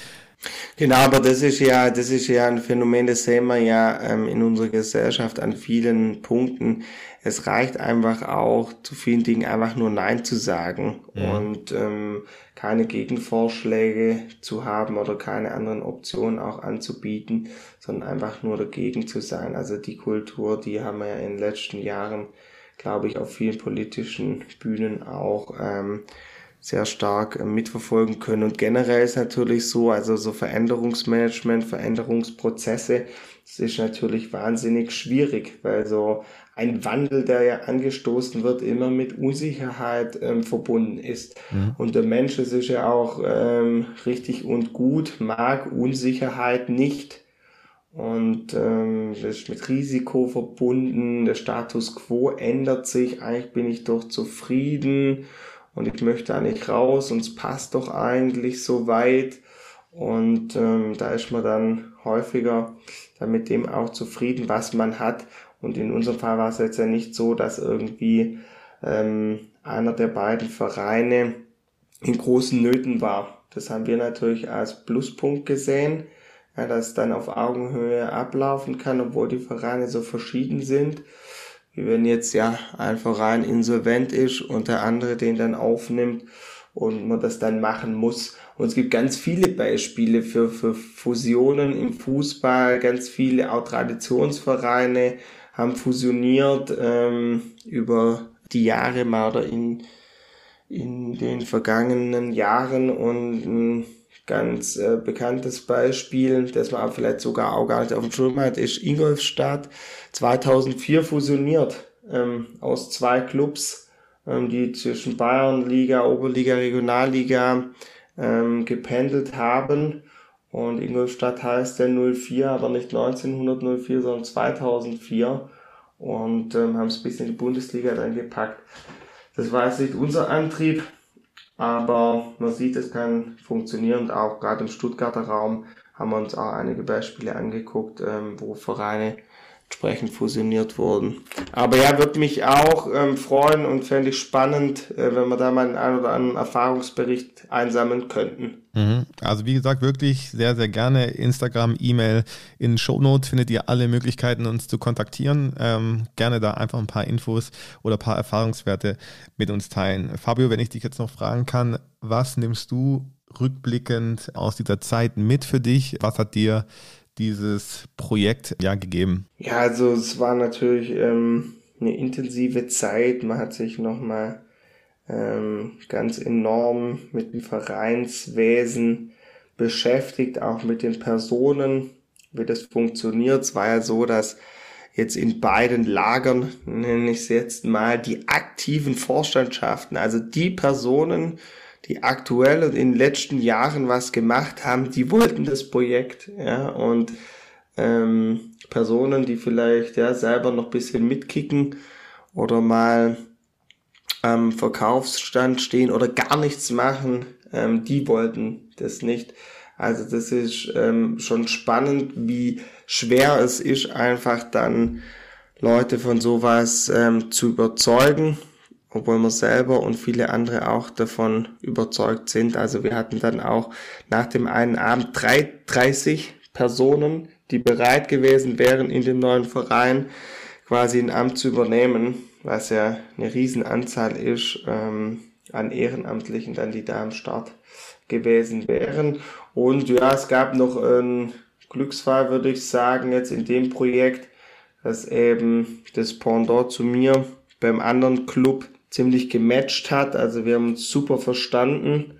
Genau, aber das ist ja, das ist ja ein Phänomen, das sehen wir ja ähm, in unserer Gesellschaft an vielen Punkten. Es reicht einfach auch zu vielen Dingen einfach nur Nein zu sagen mhm. und ähm, keine Gegenvorschläge zu haben oder keine anderen Optionen auch anzubieten, sondern einfach nur dagegen zu sein. Also die Kultur, die haben wir ja in den letzten Jahren glaube ich, auf vielen politischen Bühnen auch ähm, sehr stark äh, mitverfolgen können. Und generell ist natürlich so, also so Veränderungsmanagement, Veränderungsprozesse, das ist natürlich wahnsinnig schwierig, weil so ein Wandel, der ja angestoßen wird, immer mit Unsicherheit ähm, verbunden ist. Mhm. Und der Mensch, es ist ja auch ähm, richtig und gut, mag Unsicherheit nicht. Und ähm, das ist mit Risiko verbunden, der Status quo ändert sich, eigentlich bin ich doch zufrieden und ich möchte eigentlich raus und es passt doch eigentlich so weit. Und ähm, da ist man dann häufiger dann mit dem auch zufrieden, was man hat. Und in unserem Fall war es jetzt ja nicht so, dass irgendwie ähm, einer der beiden Vereine in großen Nöten war. Das haben wir natürlich als Pluspunkt gesehen ja, dass dann auf Augenhöhe ablaufen kann, obwohl die Vereine so verschieden sind. Wie wenn jetzt ja ein Verein insolvent ist und der andere den dann aufnimmt und man das dann machen muss. Und es gibt ganz viele Beispiele für, für Fusionen im Fußball, ganz viele auch Traditionsvereine haben fusioniert ähm, über die Jahre mal oder in, in den vergangenen Jahren und ähm, ganz äh, bekanntes Beispiel, das man vielleicht sogar auch gar nicht auf dem Schirm hat, ist Ingolstadt 2004 fusioniert ähm, aus zwei Clubs, ähm, die zwischen Bayern, Liga, Oberliga, Regionalliga ähm, gependelt haben. Und Ingolstadt heißt der 04, aber nicht 1904, sondern 2004. Und ähm, haben es bis in die Bundesliga dann gepackt. Das war jetzt nicht unser Antrieb, aber man sieht, es kann funktionieren. Und auch gerade im Stuttgarter Raum haben wir uns auch einige Beispiele angeguckt, ähm, wo Vereine entsprechend fusioniert wurden. Aber ja, würde mich auch ähm, freuen und fände ich spannend, äh, wenn wir da mal einen oder anderen Erfahrungsbericht einsammeln könnten. Mhm. Also wie gesagt, wirklich sehr, sehr gerne Instagram, E-Mail. In Shownotes findet ihr alle Möglichkeiten, uns zu kontaktieren. Ähm, gerne da einfach ein paar Infos oder ein paar Erfahrungswerte mit uns teilen. Fabio, wenn ich dich jetzt noch fragen kann, was nimmst du rückblickend aus dieser Zeit mit für dich? Was hat dir dieses Projekt ja gegeben? Ja, also es war natürlich ähm, eine intensive Zeit. Man hat sich nochmal ähm, ganz enorm mit dem Vereinswesen beschäftigt, auch mit den Personen, wie das funktioniert. Es war ja so, dass jetzt in beiden Lagern, nenne ich es jetzt mal, die aktiven Vorstandschaften, also die Personen, die aktuell und in den letzten Jahren was gemacht haben, die wollten das Projekt, ja, und ähm, Personen, die vielleicht ja selber noch bisschen mitkicken oder mal am Verkaufsstand stehen oder gar nichts machen, ähm, die wollten das nicht. Also das ist ähm, schon spannend, wie schwer es ist, einfach dann Leute von sowas ähm, zu überzeugen obwohl wir selber und viele andere auch davon überzeugt sind. Also wir hatten dann auch nach dem einen Abend 30 Personen, die bereit gewesen wären, in dem neuen Verein quasi ein Amt zu übernehmen, was ja eine Riesenanzahl ist ähm, an Ehrenamtlichen, dann die da am Start gewesen wären. Und ja, es gab noch einen Glücksfall, würde ich sagen, jetzt in dem Projekt, dass eben das Pendant zu mir beim anderen Club ziemlich gematcht hat. Also wir haben uns super verstanden,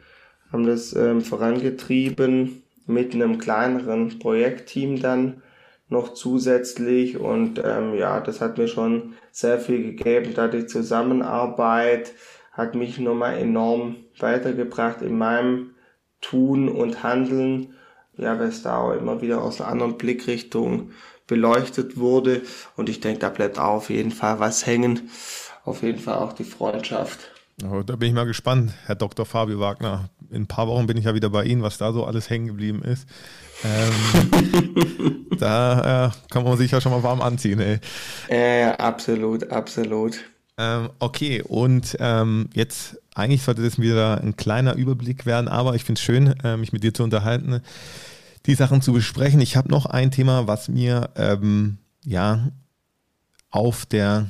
haben das ähm, vorangetrieben mit einem kleineren Projektteam dann noch zusätzlich. Und ähm, ja, das hat mir schon sehr viel gegeben, da die Zusammenarbeit hat mich nochmal enorm weitergebracht in meinem Tun und Handeln, ja, weil es da auch immer wieder aus einer anderen Blickrichtung beleuchtet wurde. Und ich denke, da bleibt auch auf jeden Fall was hängen auf jeden Fall auch die Freundschaft. Oh, da bin ich mal gespannt, Herr Dr. Fabio Wagner. In ein paar Wochen bin ich ja wieder bei Ihnen, was da so alles hängen geblieben ist. Ähm, da äh, kann man sich ja schon mal warm anziehen. Ey. Äh, absolut, absolut. Ähm, okay, und ähm, jetzt eigentlich sollte das wieder ein kleiner Überblick werden, aber ich finde es schön, äh, mich mit dir zu unterhalten, die Sachen zu besprechen. Ich habe noch ein Thema, was mir ähm, ja auf der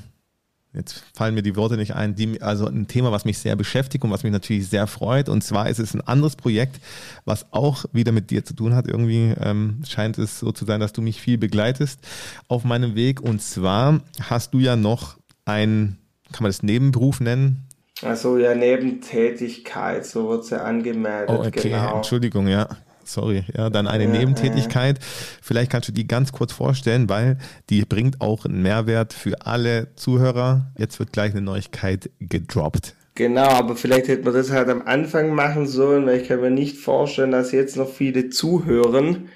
jetzt fallen mir die Worte nicht ein, die, also ein Thema, was mich sehr beschäftigt und was mich natürlich sehr freut. Und zwar ist es ein anderes Projekt, was auch wieder mit dir zu tun hat. Irgendwie ähm, scheint es so zu sein, dass du mich viel begleitest auf meinem Weg. Und zwar hast du ja noch ein, kann man das Nebenberuf nennen? Also ja, Nebentätigkeit, so wird es ja angemeldet. Oh, okay, genau. Entschuldigung, ja sorry, ja, dann eine ja, Nebentätigkeit. Ja. Vielleicht kannst du die ganz kurz vorstellen, weil die bringt auch einen Mehrwert für alle Zuhörer. Jetzt wird gleich eine Neuigkeit gedroppt. Genau, aber vielleicht hätte man das halt am Anfang machen sollen, weil ich kann mir nicht vorstellen, dass jetzt noch viele zuhören.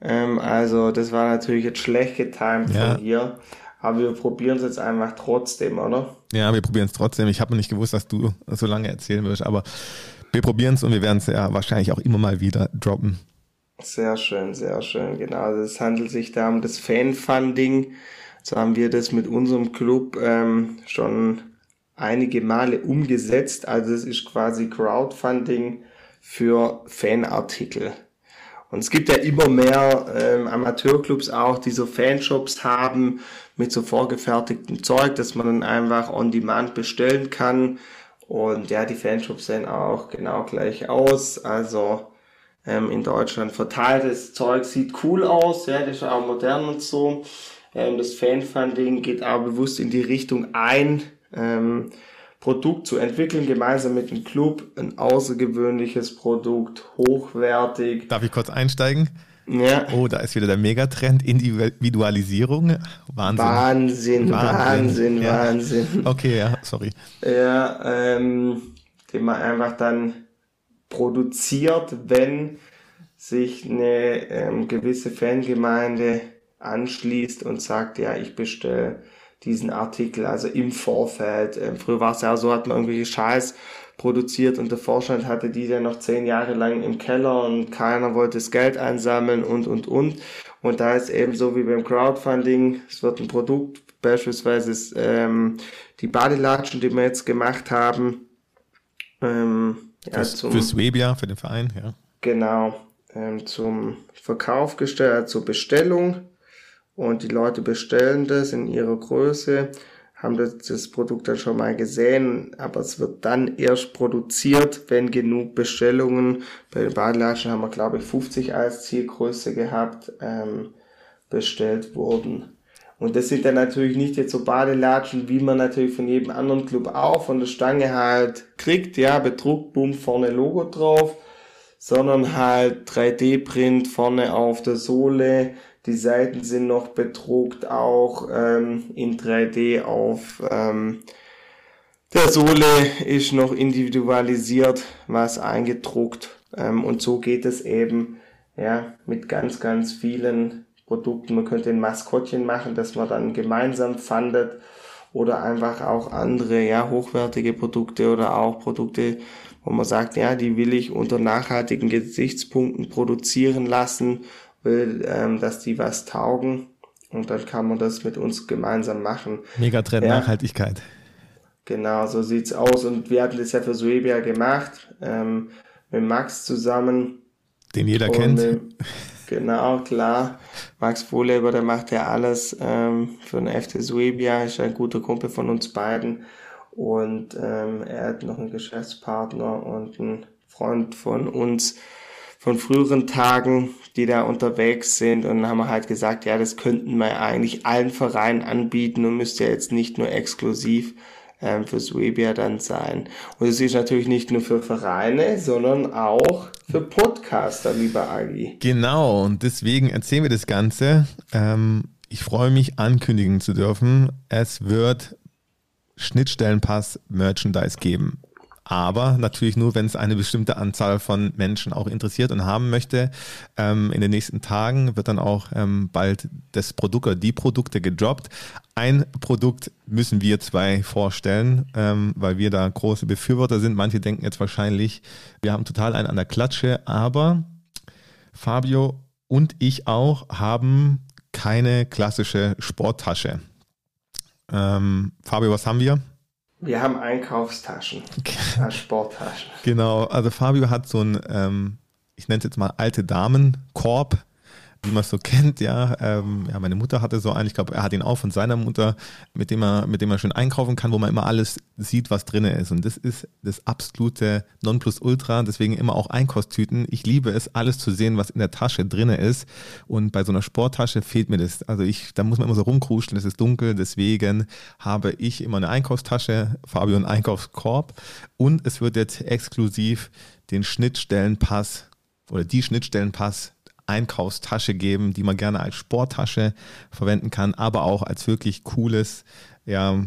Ähm, also das war natürlich jetzt schlecht getimt ja. von hier. Aber wir probieren es jetzt einfach trotzdem, oder? Ja, wir probieren es trotzdem. Ich habe nicht gewusst, dass du so lange erzählen wirst, aber wir probieren es und wir werden es ja wahrscheinlich auch immer mal wieder droppen. Sehr schön, sehr schön. Genau, also es handelt sich da um das Fanfunding. So haben wir das mit unserem Club ähm, schon einige Male umgesetzt. Also es ist quasi Crowdfunding für Fanartikel. Und es gibt ja immer mehr ähm, Amateurclubs auch, die so Fanshops haben mit so vorgefertigtem Zeug, dass man dann einfach on demand bestellen kann. Und ja, die Fanshops sehen auch genau gleich aus. Also ähm, in Deutschland verteiltes Zeug sieht cool aus, ja, das ist auch modern und so. Ähm, das Fanfunding geht aber bewusst in die Richtung ein, ähm, Produkt zu entwickeln, gemeinsam mit dem Club. Ein außergewöhnliches Produkt, hochwertig. Darf ich kurz einsteigen? Ja. Oh, da ist wieder der Megatrend, Individualisierung. Wahnsinn. Wahnsinn, Wahnsinn, Wahnsinn. Ja. Wahnsinn. Okay, ja, sorry. Ja, ähm, den man einfach dann produziert, wenn sich eine ähm, gewisse Fangemeinde anschließt und sagt, ja, ich bestelle diesen Artikel, also im Vorfeld. Ähm, früher war es ja so, hat man irgendwelche Scheiß produziert und der Vorstand hatte die dann noch zehn Jahre lang im Keller und keiner wollte das Geld einsammeln und, und, und. Und da ist eben so wie beim Crowdfunding, es wird ein Produkt, beispielsweise ähm, die Badelatschen, die wir jetzt gemacht haben. Ähm, ja, zum, für Swebia, für den Verein, ja. Genau, ähm, zum Verkauf gestellt, zur Bestellung. Und die Leute bestellen das in ihrer Größe haben das, das Produkt dann schon mal gesehen, aber es wird dann erst produziert, wenn genug Bestellungen, bei den Badelatschen haben wir glaube ich 50 als Zielgröße gehabt, ähm, bestellt wurden. Und das sind dann natürlich nicht jetzt so Badelatschen, wie man natürlich von jedem anderen Club auch von der Stange halt kriegt, ja, bedruckt, bumm, vorne Logo drauf, sondern halt 3D-Print vorne auf der Sohle, die Seiten sind noch bedruckt, auch ähm, in 3D auf ähm, der Sohle ist noch individualisiert, was eingedruckt. Ähm, und so geht es eben ja, mit ganz, ganz vielen Produkten. Man könnte ein Maskottchen machen, das man dann gemeinsam fandet oder einfach auch andere, ja, hochwertige Produkte oder auch Produkte, wo man sagt, ja, die will ich unter nachhaltigen Gesichtspunkten produzieren lassen will, ähm, dass die was taugen. Und dann kann man das mit uns gemeinsam machen. Megatrend ja. Nachhaltigkeit. Genau, so sieht's aus. Und wir hatten das ja für Suebia gemacht, ähm, mit Max zusammen. Den jeder und, kennt. Äh, genau, klar. Max Wohleber, der macht ja alles ähm, für den FC Suebia, ist ein guter Kumpel von uns beiden. Und ähm, er hat noch einen Geschäftspartner und einen Freund von uns, von früheren Tagen, die da unterwegs sind und haben halt gesagt, ja, das könnten wir eigentlich allen Vereinen anbieten und müsste ja jetzt nicht nur exklusiv ähm, für Swebia dann sein. Und es ist natürlich nicht nur für Vereine, sondern auch für Podcaster, lieber Agi. Genau, und deswegen erzählen wir das Ganze. Ähm, ich freue mich, ankündigen zu dürfen, es wird Schnittstellenpass Merchandise geben aber natürlich nur, wenn es eine bestimmte Anzahl von Menschen auch interessiert und haben möchte. Ähm, in den nächsten Tagen wird dann auch ähm, bald das Produkt oder die Produkte gedroppt. Ein Produkt müssen wir zwei vorstellen, ähm, weil wir da große Befürworter sind. Manche denken jetzt wahrscheinlich, wir haben total einen an der Klatsche, aber Fabio und ich auch haben keine klassische Sporttasche. Ähm, Fabio, was haben wir? Wir haben Einkaufstaschen, Sporttaschen. Genau, also Fabio hat so ein, ähm, ich nenne es jetzt mal alte Damenkorb wie man es so kennt, ja. Ähm, ja, meine Mutter hatte so einen, ich glaube, er hat ihn auch von seiner Mutter, mit dem er, mit dem er schön einkaufen kann, wo man immer alles sieht, was drin ist. Und das ist das absolute Nonplusultra, deswegen immer auch Einkaufstüten. Ich liebe es, alles zu sehen, was in der Tasche drin ist. Und bei so einer Sporttasche fehlt mir das. Also ich, da muss man immer so rumkruscheln, es ist dunkel, deswegen habe ich immer eine Einkaufstasche, Fabio einen Einkaufskorb. Und es wird jetzt exklusiv den Schnittstellenpass oder die Schnittstellenpass Einkaufstasche geben, die man gerne als Sporttasche verwenden kann, aber auch als wirklich cooles, ja,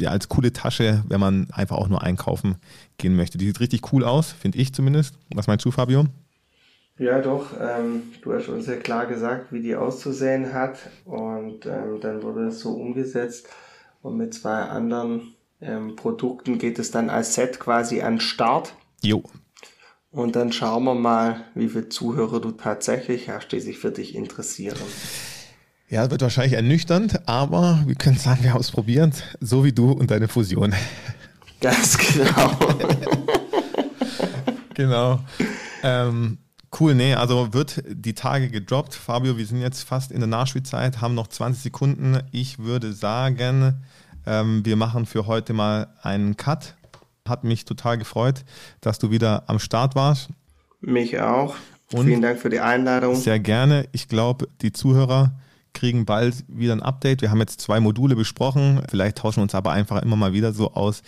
ja, als coole Tasche, wenn man einfach auch nur einkaufen gehen möchte. Die sieht richtig cool aus, finde ich zumindest. Was meinst du, Fabio? Ja, doch. Ähm, du hast uns ja klar gesagt, wie die auszusehen hat. Und ähm, dann wurde es so umgesetzt. Und mit zwei anderen ähm, Produkten geht es dann als Set quasi an Start. Jo, und dann schauen wir mal, wie viele Zuhörer du tatsächlich hast, die sich für dich interessieren. Ja, wird wahrscheinlich ernüchternd, aber wir können sagen, wir haben es probiert, so wie du und deine Fusion. Ganz genau. genau. Ähm, cool, nee, also wird die Tage gedroppt. Fabio, wir sind jetzt fast in der Nachspielzeit, haben noch 20 Sekunden. Ich würde sagen, ähm, wir machen für heute mal einen Cut hat mich total gefreut, dass du wieder am Start warst. Mich auch. Und Vielen Dank für die Einladung. Sehr gerne. Ich glaube, die Zuhörer kriegen bald wieder ein Update. Wir haben jetzt zwei Module besprochen. Vielleicht tauschen wir uns aber einfach immer mal wieder so aus.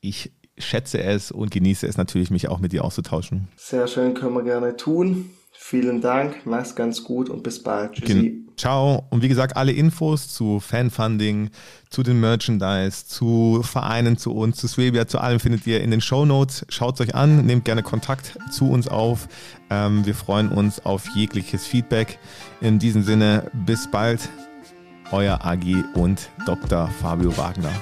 Ich schätze es und genieße es natürlich, mich auch mit dir auszutauschen. Sehr schön, können wir gerne tun. Vielen Dank, mach's ganz gut und bis bald. Tschüssi. Ciao. Und wie gesagt, alle Infos zu Fanfunding, zu den Merchandise, zu Vereinen, zu uns, zu Swabia, zu allem findet ihr in den Show Notes. Schaut es euch an, nehmt gerne Kontakt zu uns auf. Ähm, wir freuen uns auf jegliches Feedback. In diesem Sinne, bis bald. Euer Agi und Dr. Fabio Wagner.